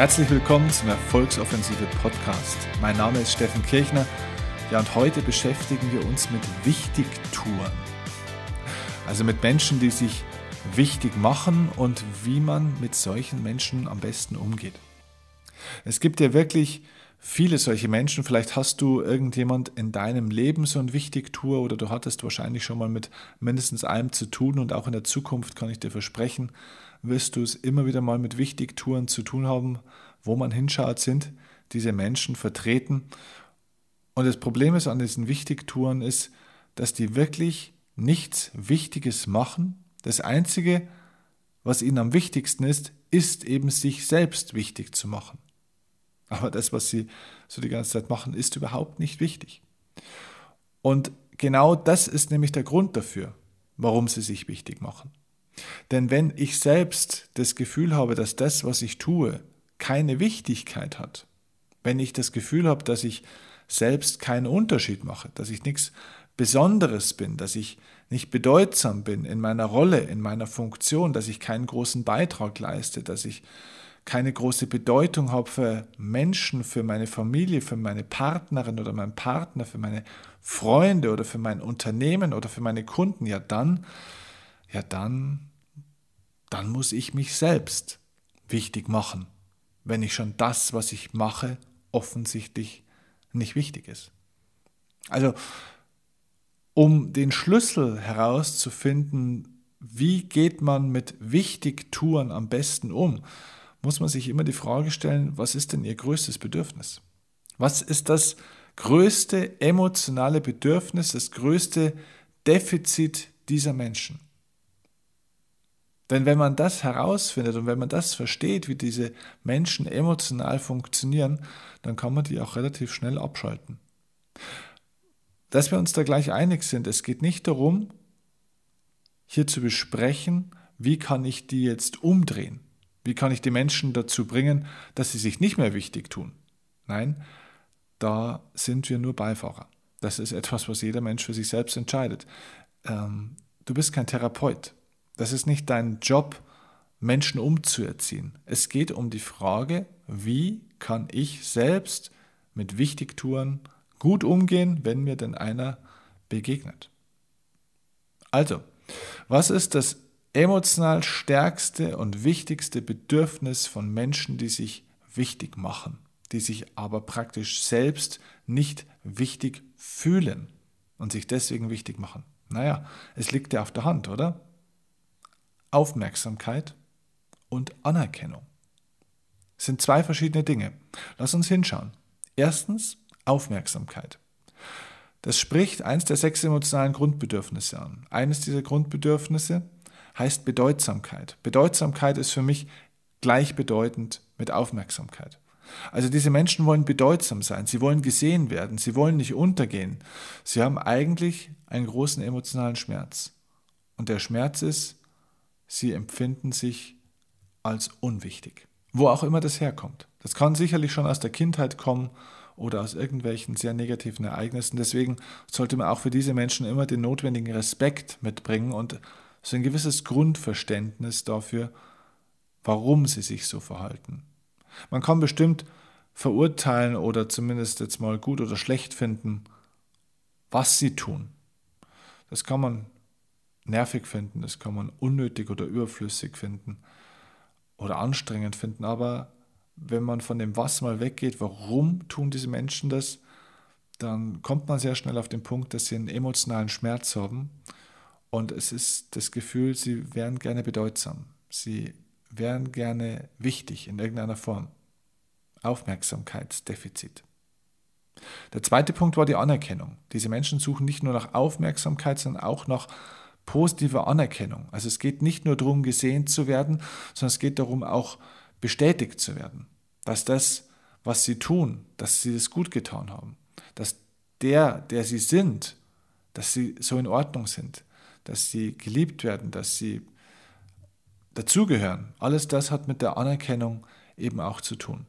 Herzlich willkommen zum Erfolgsoffensive Podcast. Mein Name ist Steffen Kirchner. Ja, und heute beschäftigen wir uns mit Wichtigtouren. Also mit Menschen, die sich wichtig machen und wie man mit solchen Menschen am besten umgeht. Es gibt ja wirklich viele solche Menschen. Vielleicht hast du irgendjemand in deinem Leben so ein Wichtigtour oder du hattest wahrscheinlich schon mal mit mindestens einem zu tun und auch in der Zukunft kann ich dir versprechen, wirst du es immer wieder mal mit Wichtigtouren zu tun haben. Wo man hinschaut, sind diese Menschen vertreten. Und das Problem ist an diesen Wichtigtouren ist, dass die wirklich nichts Wichtiges machen. Das Einzige, was ihnen am wichtigsten ist, ist eben sich selbst wichtig zu machen. Aber das, was sie so die ganze Zeit machen, ist überhaupt nicht wichtig. Und genau das ist nämlich der Grund dafür, warum sie sich wichtig machen. Denn wenn ich selbst das Gefühl habe, dass das, was ich tue, keine Wichtigkeit hat, wenn ich das Gefühl habe, dass ich selbst keinen Unterschied mache, dass ich nichts Besonderes bin, dass ich nicht bedeutsam bin in meiner Rolle, in meiner Funktion, dass ich keinen großen Beitrag leiste, dass ich keine große Bedeutung habe für Menschen, für meine Familie, für meine Partnerin oder meinen Partner, für meine Freunde oder für mein Unternehmen oder für meine Kunden, ja dann, ja dann, dann muss ich mich selbst wichtig machen, wenn ich schon das, was ich mache, offensichtlich nicht wichtig ist. Also, um den Schlüssel herauszufinden, wie geht man mit Wichtigtouren am besten um, muss man sich immer die Frage stellen, was ist denn Ihr größtes Bedürfnis? Was ist das größte emotionale Bedürfnis, das größte Defizit dieser Menschen? Denn wenn man das herausfindet und wenn man das versteht, wie diese Menschen emotional funktionieren, dann kann man die auch relativ schnell abschalten. Dass wir uns da gleich einig sind, es geht nicht darum, hier zu besprechen, wie kann ich die jetzt umdrehen. Wie kann ich die Menschen dazu bringen, dass sie sich nicht mehr wichtig tun? Nein, da sind wir nur Beifahrer. Das ist etwas, was jeder Mensch für sich selbst entscheidet. Ähm, du bist kein Therapeut. Das ist nicht dein Job, Menschen umzuerziehen. Es geht um die Frage, wie kann ich selbst mit Wichtigtouren gut umgehen, wenn mir denn einer begegnet. Also, was ist das emotional stärkste und wichtigste Bedürfnis von Menschen, die sich wichtig machen, die sich aber praktisch selbst nicht wichtig fühlen und sich deswegen wichtig machen. Naja, es liegt ja auf der Hand, oder? Aufmerksamkeit und Anerkennung. Das sind zwei verschiedene Dinge. Lass uns hinschauen. Erstens Aufmerksamkeit. Das spricht eins der sechs emotionalen Grundbedürfnisse an. Eines dieser Grundbedürfnisse heißt Bedeutsamkeit. Bedeutsamkeit ist für mich gleichbedeutend mit Aufmerksamkeit. Also diese Menschen wollen bedeutsam sein, sie wollen gesehen werden, sie wollen nicht untergehen. Sie haben eigentlich einen großen emotionalen Schmerz. Und der Schmerz ist, sie empfinden sich als unwichtig. Wo auch immer das herkommt. Das kann sicherlich schon aus der Kindheit kommen oder aus irgendwelchen sehr negativen Ereignissen. Deswegen sollte man auch für diese Menschen immer den notwendigen Respekt mitbringen und so ein gewisses Grundverständnis dafür, warum sie sich so verhalten. Man kann bestimmt verurteilen oder zumindest jetzt mal gut oder schlecht finden, was sie tun. Das kann man nervig finden, das kann man unnötig oder überflüssig finden oder anstrengend finden, aber wenn man von dem Was mal weggeht, warum tun diese Menschen das, dann kommt man sehr schnell auf den Punkt, dass sie einen emotionalen Schmerz haben und es ist das Gefühl, sie wären gerne bedeutsam. Sie wären gerne wichtig in irgendeiner Form. Aufmerksamkeitsdefizit. Der zweite Punkt war die Anerkennung. Diese Menschen suchen nicht nur nach Aufmerksamkeit, sondern auch nach positiver Anerkennung. Also es geht nicht nur darum, gesehen zu werden, sondern es geht darum, auch bestätigt zu werden, dass das, was sie tun, dass sie das gut getan haben, dass der, der sie sind, dass sie so in Ordnung sind, dass sie geliebt werden, dass sie dazugehören. Alles das hat mit der Anerkennung eben auch zu tun.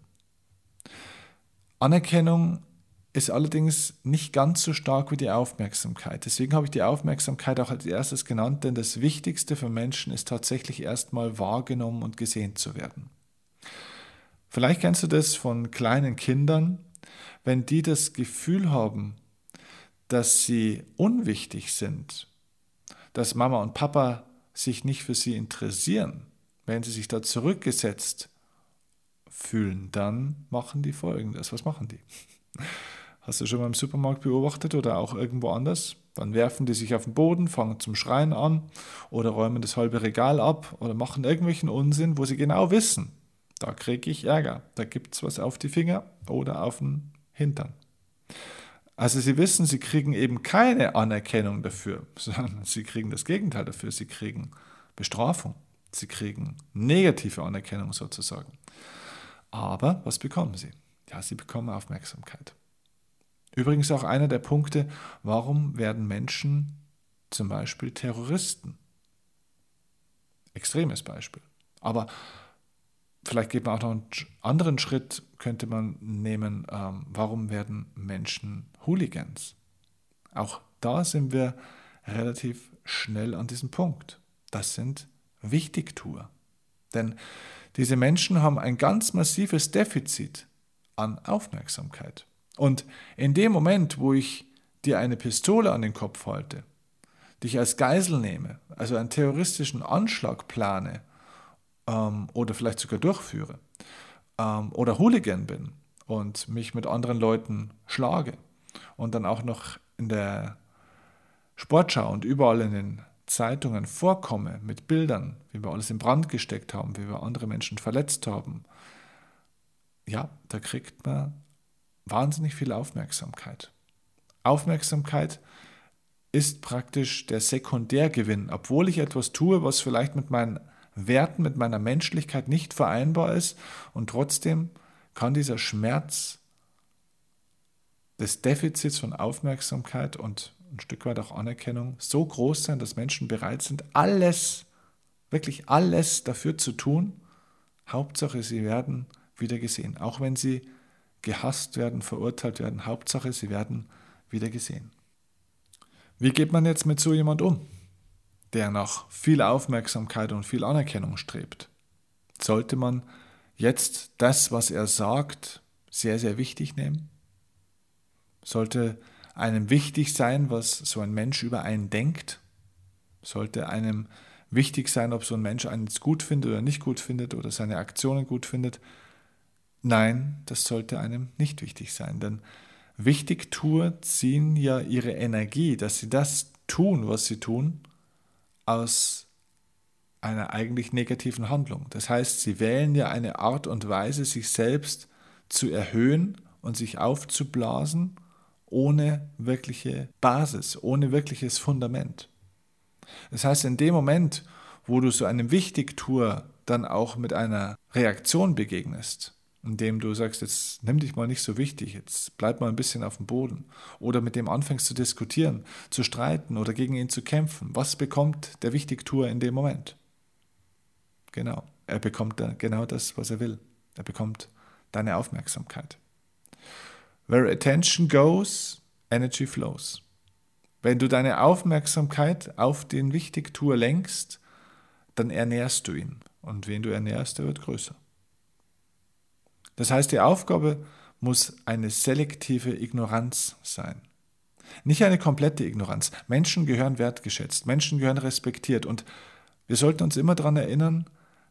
Anerkennung ist allerdings nicht ganz so stark wie die Aufmerksamkeit. Deswegen habe ich die Aufmerksamkeit auch als erstes genannt, denn das Wichtigste für Menschen ist tatsächlich erstmal wahrgenommen und gesehen zu werden. Vielleicht kennst du das von kleinen Kindern, wenn die das Gefühl haben, dass sie unwichtig sind, dass Mama und Papa sich nicht für sie interessieren, wenn sie sich da zurückgesetzt fühlen, dann machen die folgendes. Was machen die? Hast du schon mal im Supermarkt beobachtet oder auch irgendwo anders? Dann werfen die sich auf den Boden, fangen zum Schreien an oder räumen das halbe Regal ab oder machen irgendwelchen Unsinn, wo sie genau wissen, da kriege ich Ärger, da gibt es was auf die Finger oder auf den Hintern. Also sie wissen, sie kriegen eben keine Anerkennung dafür, sondern sie kriegen das Gegenteil dafür, sie kriegen Bestrafung, sie kriegen negative Anerkennung sozusagen. Aber was bekommen sie? Ja, sie bekommen Aufmerksamkeit. Übrigens auch einer der Punkte, warum werden Menschen zum Beispiel Terroristen? Extremes Beispiel. Aber vielleicht geht man auch noch einen anderen Schritt, könnte man nehmen, ähm, warum werden Menschen Hooligans? Auch da sind wir relativ schnell an diesem Punkt. Das sind Wichtigtuer. Denn diese Menschen haben ein ganz massives Defizit an Aufmerksamkeit. Und in dem Moment, wo ich dir eine Pistole an den Kopf halte, dich als Geisel nehme, also einen terroristischen Anschlag plane ähm, oder vielleicht sogar durchführe ähm, oder Hooligan bin und mich mit anderen Leuten schlage und dann auch noch in der Sportschau und überall in den Zeitungen vorkomme mit Bildern, wie wir alles in Brand gesteckt haben, wie wir andere Menschen verletzt haben, ja, da kriegt man wahnsinnig viel Aufmerksamkeit. Aufmerksamkeit ist praktisch der Sekundärgewinn, obwohl ich etwas tue, was vielleicht mit meinen Werten, mit meiner Menschlichkeit nicht vereinbar ist und trotzdem kann dieser Schmerz des Defizits von Aufmerksamkeit und ein Stück weit auch Anerkennung so groß sein, dass Menschen bereit sind, alles, wirklich alles dafür zu tun. Hauptsache, sie werden wieder gesehen, auch wenn sie gehasst werden, verurteilt werden. Hauptsache, sie werden wieder gesehen. Wie geht man jetzt mit so jemand um, der nach viel Aufmerksamkeit und viel Anerkennung strebt? Sollte man jetzt das, was er sagt, sehr, sehr wichtig nehmen? Sollte einem wichtig sein, was so ein Mensch über einen denkt? Sollte einem wichtig sein, ob so ein Mensch einen gut findet oder nicht gut findet oder seine Aktionen gut findet? Nein, das sollte einem nicht wichtig sein, denn Wichtigtuer ziehen ja ihre Energie, dass sie das tun, was sie tun, aus einer eigentlich negativen Handlung. Das heißt, sie wählen ja eine Art und Weise, sich selbst zu erhöhen und sich aufzublasen, ohne wirkliche Basis, ohne wirkliches Fundament. Das heißt, in dem Moment, wo du so einem Wichtigtour dann auch mit einer Reaktion begegnest, indem du sagst, jetzt nimm dich mal nicht so wichtig, jetzt bleib mal ein bisschen auf dem Boden. Oder mit dem anfängst zu diskutieren, zu streiten oder gegen ihn zu kämpfen. Was bekommt der Wichtigtour in dem Moment? Genau, er bekommt genau das, was er will. Er bekommt deine Aufmerksamkeit. Where attention goes, energy flows. Wenn du deine Aufmerksamkeit auf den Wichtigtour lenkst, dann ernährst du ihn. Und wen du ernährst, der wird größer. Das heißt, die Aufgabe muss eine selektive Ignoranz sein. Nicht eine komplette Ignoranz. Menschen gehören wertgeschätzt, Menschen gehören respektiert und wir sollten uns immer daran erinnern,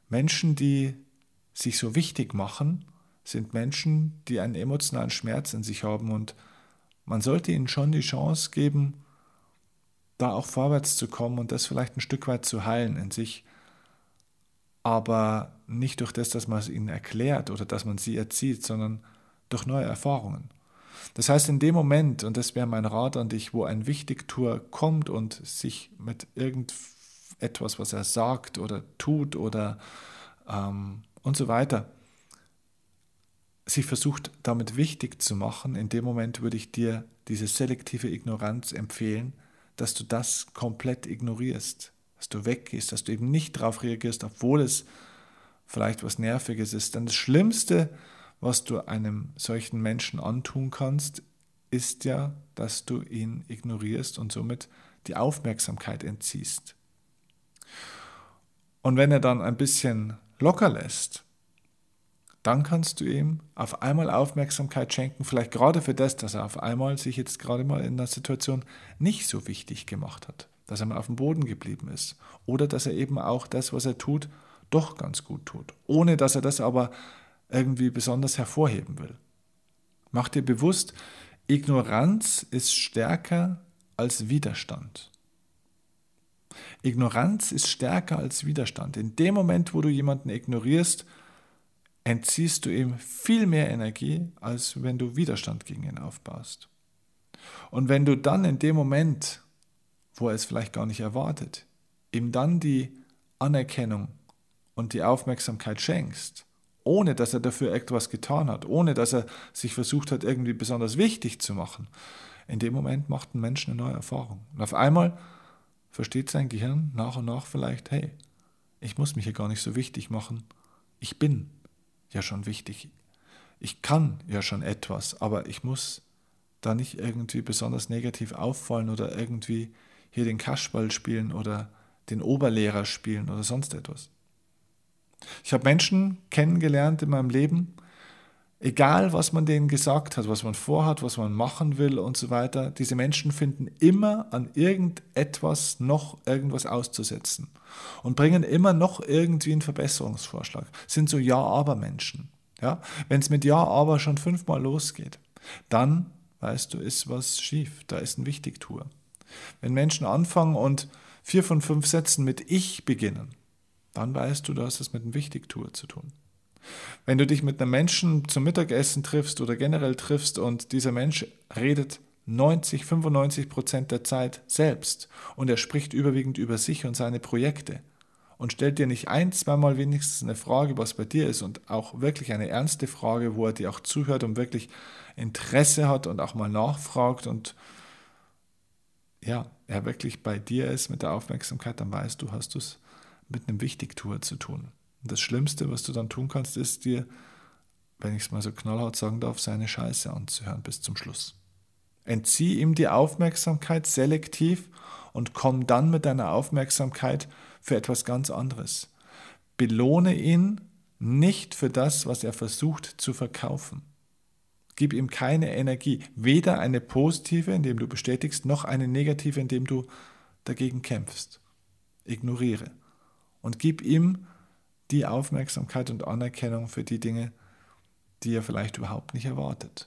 Menschen, die sich so wichtig machen, sind Menschen, die einen emotionalen Schmerz in sich haben und man sollte ihnen schon die Chance geben, da auch vorwärts zu kommen und das vielleicht ein Stück weit zu heilen in sich aber nicht durch das, dass man es ihnen erklärt oder dass man sie erzieht, sondern durch neue Erfahrungen. Das heißt, in dem Moment, und das wäre mein Rat an dich, wo ein Wichtigtour kommt und sich mit irgendetwas, was er sagt oder tut oder ähm, und so weiter, sich versucht damit wichtig zu machen, in dem Moment würde ich dir diese selektive Ignoranz empfehlen, dass du das komplett ignorierst dass du weggehst, dass du eben nicht darauf reagierst, obwohl es vielleicht was Nerviges ist. Denn das Schlimmste, was du einem solchen Menschen antun kannst, ist ja, dass du ihn ignorierst und somit die Aufmerksamkeit entziehst. Und wenn er dann ein bisschen locker lässt, dann kannst du ihm auf einmal Aufmerksamkeit schenken, vielleicht gerade für das, dass er auf einmal sich jetzt gerade mal in einer Situation nicht so wichtig gemacht hat, dass er mal auf dem Boden geblieben ist oder dass er eben auch das, was er tut, doch ganz gut tut, ohne dass er das aber irgendwie besonders hervorheben will. Mach dir bewusst, Ignoranz ist stärker als Widerstand. Ignoranz ist stärker als Widerstand. In dem Moment, wo du jemanden ignorierst, entziehst du ihm viel mehr Energie, als wenn du Widerstand gegen ihn aufbaust. Und wenn du dann in dem Moment, wo er es vielleicht gar nicht erwartet, ihm dann die Anerkennung und die Aufmerksamkeit schenkst, ohne dass er dafür etwas getan hat, ohne dass er sich versucht hat, irgendwie besonders wichtig zu machen, in dem Moment macht ein Mensch eine neue Erfahrung. Und auf einmal versteht sein Gehirn nach und nach vielleicht, hey, ich muss mich hier gar nicht so wichtig machen. Ich bin ja schon wichtig. Ich kann ja schon etwas, aber ich muss da nicht irgendwie besonders negativ auffallen oder irgendwie hier den Kaschball spielen oder den Oberlehrer spielen oder sonst etwas. Ich habe Menschen kennengelernt in meinem Leben, egal was man denen gesagt hat, was man vorhat, was man machen will und so weiter, diese Menschen finden immer an irgendetwas noch irgendwas auszusetzen und bringen immer noch irgendwie einen Verbesserungsvorschlag. Sind so Ja-Aber-Menschen. Ja? Wenn es mit Ja-Aber schon fünfmal losgeht, dann weißt du, ist was schief, da ist ein Wichtigtour. Wenn Menschen anfangen und vier von fünf Sätzen mit Ich beginnen, dann weißt du, du hast es mit einem Wichtigtour zu tun. Wenn du dich mit einem Menschen zum Mittagessen triffst oder generell triffst und dieser Mensch redet 90, 95 Prozent der Zeit selbst und er spricht überwiegend über sich und seine Projekte und stellt dir nicht ein, zweimal wenigstens eine Frage, was bei dir ist und auch wirklich eine ernste Frage, wo er dir auch zuhört und wirklich Interesse hat und auch mal nachfragt und ja, er wirklich bei dir ist mit der Aufmerksamkeit, dann weißt du, hast du es mit einem Wichtigtour zu tun. Und das Schlimmste, was du dann tun kannst, ist dir, wenn ich es mal so knallhart sagen darf, seine Scheiße anzuhören bis zum Schluss. Entzieh ihm die Aufmerksamkeit selektiv und komm dann mit deiner Aufmerksamkeit für etwas ganz anderes. Belohne ihn nicht für das, was er versucht zu verkaufen. Gib ihm keine Energie, weder eine positive, indem du bestätigst, noch eine negative, indem du dagegen kämpfst. Ignoriere. Und gib ihm die Aufmerksamkeit und Anerkennung für die Dinge, die er vielleicht überhaupt nicht erwartet.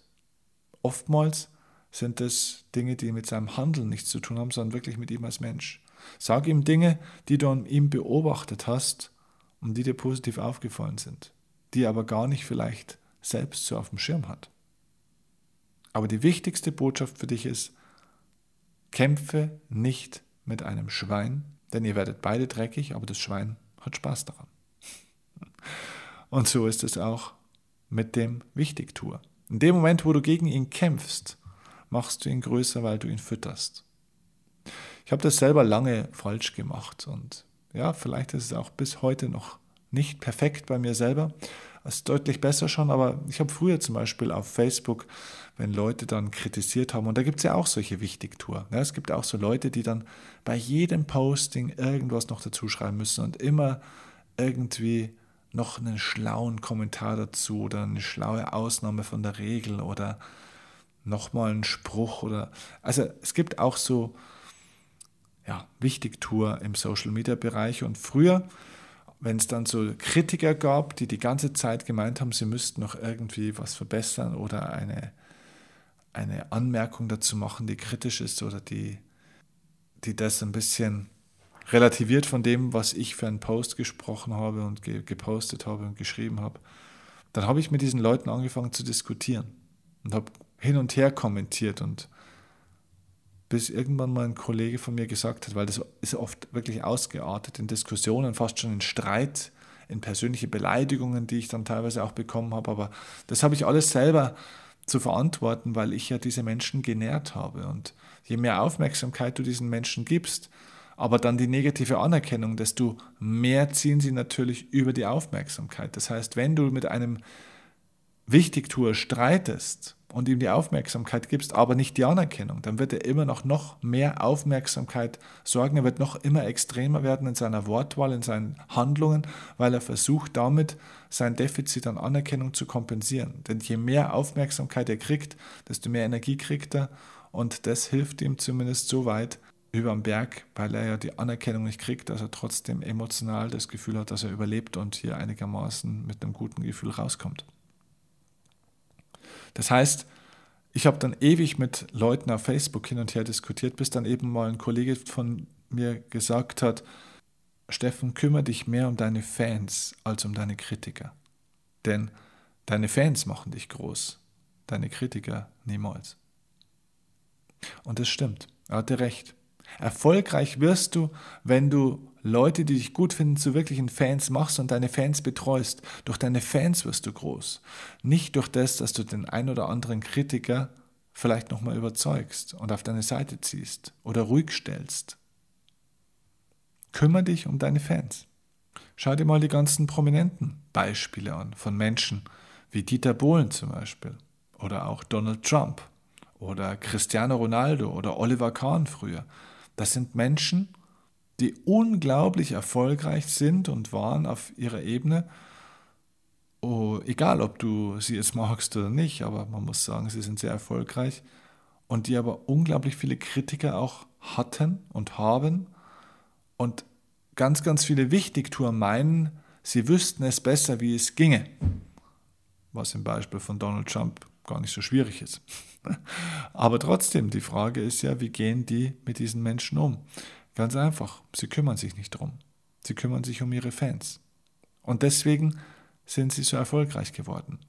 Oftmals sind es Dinge, die mit seinem Handeln nichts zu tun haben, sondern wirklich mit ihm als Mensch. Sag ihm Dinge, die du an ihm beobachtet hast und die dir positiv aufgefallen sind, die er aber gar nicht vielleicht selbst so auf dem Schirm hat. Aber die wichtigste Botschaft für dich ist, kämpfe nicht mit einem Schwein, denn ihr werdet beide dreckig, aber das Schwein hat Spaß daran. Und so ist es auch mit dem Wichtigtour. In dem Moment, wo du gegen ihn kämpfst, machst du ihn größer, weil du ihn fütterst. Ich habe das selber lange falsch gemacht und ja, vielleicht ist es auch bis heute noch nicht perfekt bei mir selber. Es ist deutlich besser schon, aber ich habe früher zum Beispiel auf Facebook, wenn Leute dann kritisiert haben, und da gibt es ja auch solche Wichtigtour. Ja, es gibt auch so Leute, die dann bei jedem Posting irgendwas noch dazu schreiben müssen und immer irgendwie noch einen schlauen Kommentar dazu oder eine schlaue Ausnahme von der Regel oder nochmal einen Spruch oder also es gibt auch so ja, Wichtigtour im Social Media Bereich und früher, wenn es dann so Kritiker gab, die die ganze Zeit gemeint haben, sie müssten noch irgendwie was verbessern oder eine, eine Anmerkung dazu machen, die kritisch ist oder die, die das ein bisschen relativiert von dem, was ich für einen Post gesprochen habe und ge gepostet habe und geschrieben habe. Dann habe ich mit diesen Leuten angefangen zu diskutieren und habe hin und her kommentiert und bis irgendwann mal ein Kollege von mir gesagt hat, weil das ist oft wirklich ausgeartet in Diskussionen, fast schon in Streit, in persönliche Beleidigungen, die ich dann teilweise auch bekommen habe. Aber das habe ich alles selber zu verantworten, weil ich ja diese Menschen genährt habe. Und je mehr Aufmerksamkeit du diesen Menschen gibst, aber dann die negative Anerkennung, desto mehr ziehen sie natürlich über die Aufmerksamkeit. Das heißt, wenn du mit einem Wichtigtour streitest und ihm die Aufmerksamkeit gibst, aber nicht die Anerkennung, dann wird er immer noch, noch mehr Aufmerksamkeit sorgen. Er wird noch immer extremer werden in seiner Wortwahl, in seinen Handlungen, weil er versucht damit sein Defizit an Anerkennung zu kompensieren. Denn je mehr Aufmerksamkeit er kriegt, desto mehr Energie kriegt er und das hilft ihm zumindest so weit über den Berg, weil er ja die Anerkennung nicht kriegt, dass er trotzdem emotional das Gefühl hat, dass er überlebt und hier einigermaßen mit einem guten Gefühl rauskommt. Das heißt, ich habe dann ewig mit Leuten auf Facebook hin und her diskutiert, bis dann eben mal ein Kollege von mir gesagt hat, Steffen, kümmere dich mehr um deine Fans als um deine Kritiker. Denn deine Fans machen dich groß, deine Kritiker niemals. Und das stimmt, er hatte recht. Erfolgreich wirst du, wenn du Leute, die dich gut finden, zu wirklichen Fans machst und deine Fans betreust. Durch deine Fans wirst du groß. Nicht durch das, dass du den ein oder anderen Kritiker vielleicht nochmal überzeugst und auf deine Seite ziehst oder ruhig stellst. Kümmer dich um deine Fans. Schau dir mal die ganzen prominenten Beispiele an von Menschen wie Dieter Bohlen zum Beispiel oder auch Donald Trump oder Cristiano Ronaldo oder Oliver Kahn früher. Das sind Menschen, die unglaublich erfolgreich sind und waren auf ihrer Ebene. Oh, egal, ob du sie jetzt magst oder nicht, aber man muss sagen, sie sind sehr erfolgreich und die aber unglaublich viele Kritiker auch hatten und haben und ganz, ganz viele Wichtigtouren meinen, sie wüssten es besser, wie es ginge. Was im Beispiel von Donald Trump gar nicht so schwierig ist. Aber trotzdem, die Frage ist ja, wie gehen die mit diesen Menschen um? Ganz einfach, sie kümmern sich nicht drum. Sie kümmern sich um ihre Fans. Und deswegen sind sie so erfolgreich geworden.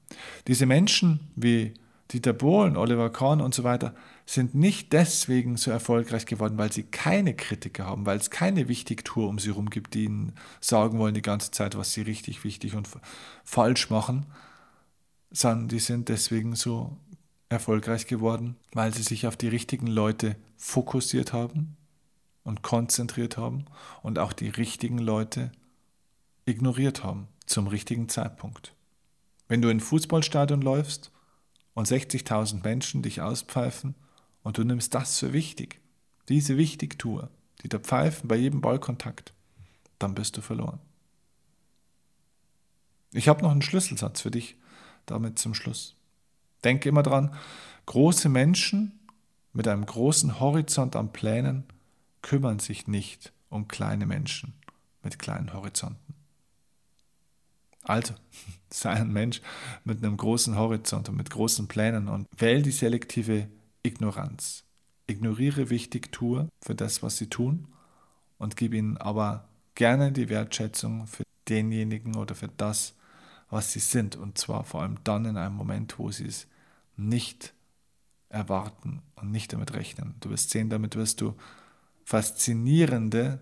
Diese Menschen wie Dieter Bohlen, Oliver Kahn und so weiter sind nicht deswegen so erfolgreich geworden, weil sie keine Kritiker haben, weil es keine Wichtigtour um sie herum gibt, die ihnen sagen wollen die ganze Zeit, was sie richtig wichtig und falsch machen, sondern die sind deswegen so erfolgreich geworden, weil sie sich auf die richtigen Leute fokussiert haben und konzentriert haben und auch die richtigen Leute ignoriert haben zum richtigen Zeitpunkt. Wenn du in ein Fußballstadion läufst und 60.000 Menschen dich auspfeifen und du nimmst das für wichtig, diese Wichtigtour, die da pfeifen bei jedem Ballkontakt, dann bist du verloren. Ich habe noch einen Schlüsselsatz für dich, damit zum Schluss. Denke immer dran, große Menschen mit einem großen Horizont an Plänen kümmern sich nicht um kleine Menschen mit kleinen Horizonten. Also, sei ein Mensch mit einem großen Horizont und mit großen Plänen und wähl die selektive Ignoranz. Ignoriere Wichtigtour für das, was sie tun und gib ihnen aber gerne die Wertschätzung für denjenigen oder für das, was sie sind. Und zwar vor allem dann in einem Moment, wo sie es nicht erwarten und nicht damit rechnen. Du wirst sehen, damit wirst du faszinierende,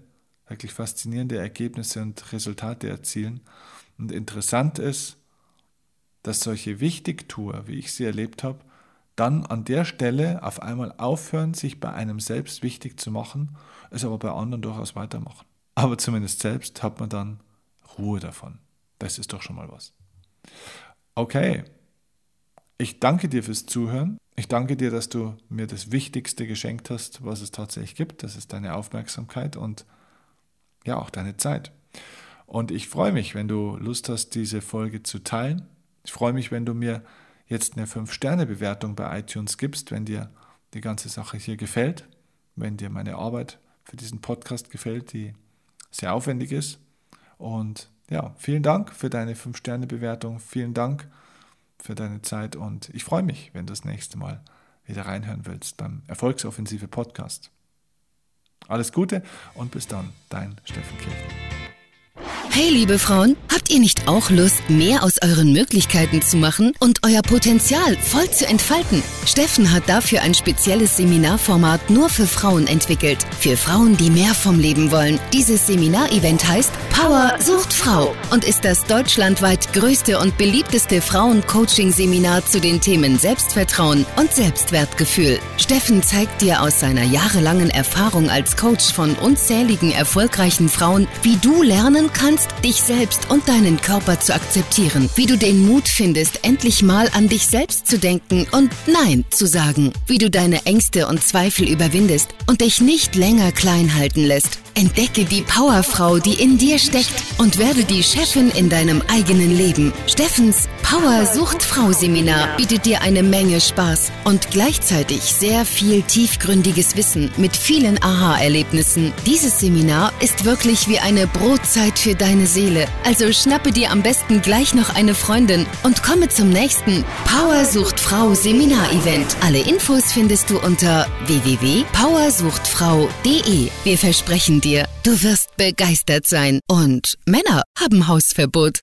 wirklich faszinierende Ergebnisse und Resultate erzielen. Und interessant ist, dass solche Wichtigtour, wie ich sie erlebt habe, dann an der Stelle auf einmal aufhören, sich bei einem selbst wichtig zu machen, es aber bei anderen durchaus weitermachen. Aber zumindest selbst hat man dann Ruhe davon. Das ist doch schon mal was. Okay, ich danke dir fürs Zuhören. Ich danke dir, dass du mir das Wichtigste geschenkt hast, was es tatsächlich gibt. Das ist deine Aufmerksamkeit und ja auch deine Zeit. Und ich freue mich, wenn du Lust hast, diese Folge zu teilen. Ich freue mich, wenn du mir jetzt eine 5-Sterne-Bewertung bei iTunes gibst, wenn dir die ganze Sache hier gefällt, wenn dir meine Arbeit für diesen Podcast gefällt, die sehr aufwendig ist. Und ja, vielen Dank für deine 5-Sterne-Bewertung. Vielen Dank für deine Zeit und ich freue mich, wenn du das nächste Mal wieder reinhören willst beim Erfolgsoffensive Podcast. Alles Gute und bis dann, dein Steffen Kirchner. Hey liebe Frauen, habt ihr nicht auch Lust, mehr aus euren Möglichkeiten zu machen und euer Potenzial voll zu entfalten? Steffen hat dafür ein spezielles Seminarformat nur für Frauen entwickelt. Für Frauen, die mehr vom Leben wollen. Dieses Seminarevent heißt Power sucht Frau und ist das deutschlandweit größte und beliebteste Frauen-Coaching-Seminar zu den Themen Selbstvertrauen und Selbstwertgefühl. Steffen zeigt dir aus seiner jahrelangen Erfahrung als Coach von unzähligen erfolgreichen Frauen, wie du lernen kannst, dich selbst und deinen Körper zu akzeptieren, wie du den Mut findest, endlich mal an dich selbst zu denken und Nein zu sagen, wie du deine Ängste und Zweifel überwindest und dich nicht länger klein halten lässt. Entdecke die Powerfrau, die in dir steckt und werde die Chefin in deinem eigenen Leben. Steffens Power Sucht Frau Seminar bietet dir eine Menge Spaß und gleichzeitig sehr viel tiefgründiges Wissen mit vielen Aha-Erlebnissen. Dieses Seminar ist wirklich wie eine Brotzeit für deine Seele. Also schnappe dir am besten gleich noch eine Freundin und komme zum nächsten Power Sucht Frau Seminar Event. Alle Infos findest du unter www.powersuchtfrau.de. Wir versprechen dir, du wirst begeistert sein. Und Männer haben Hausverbot.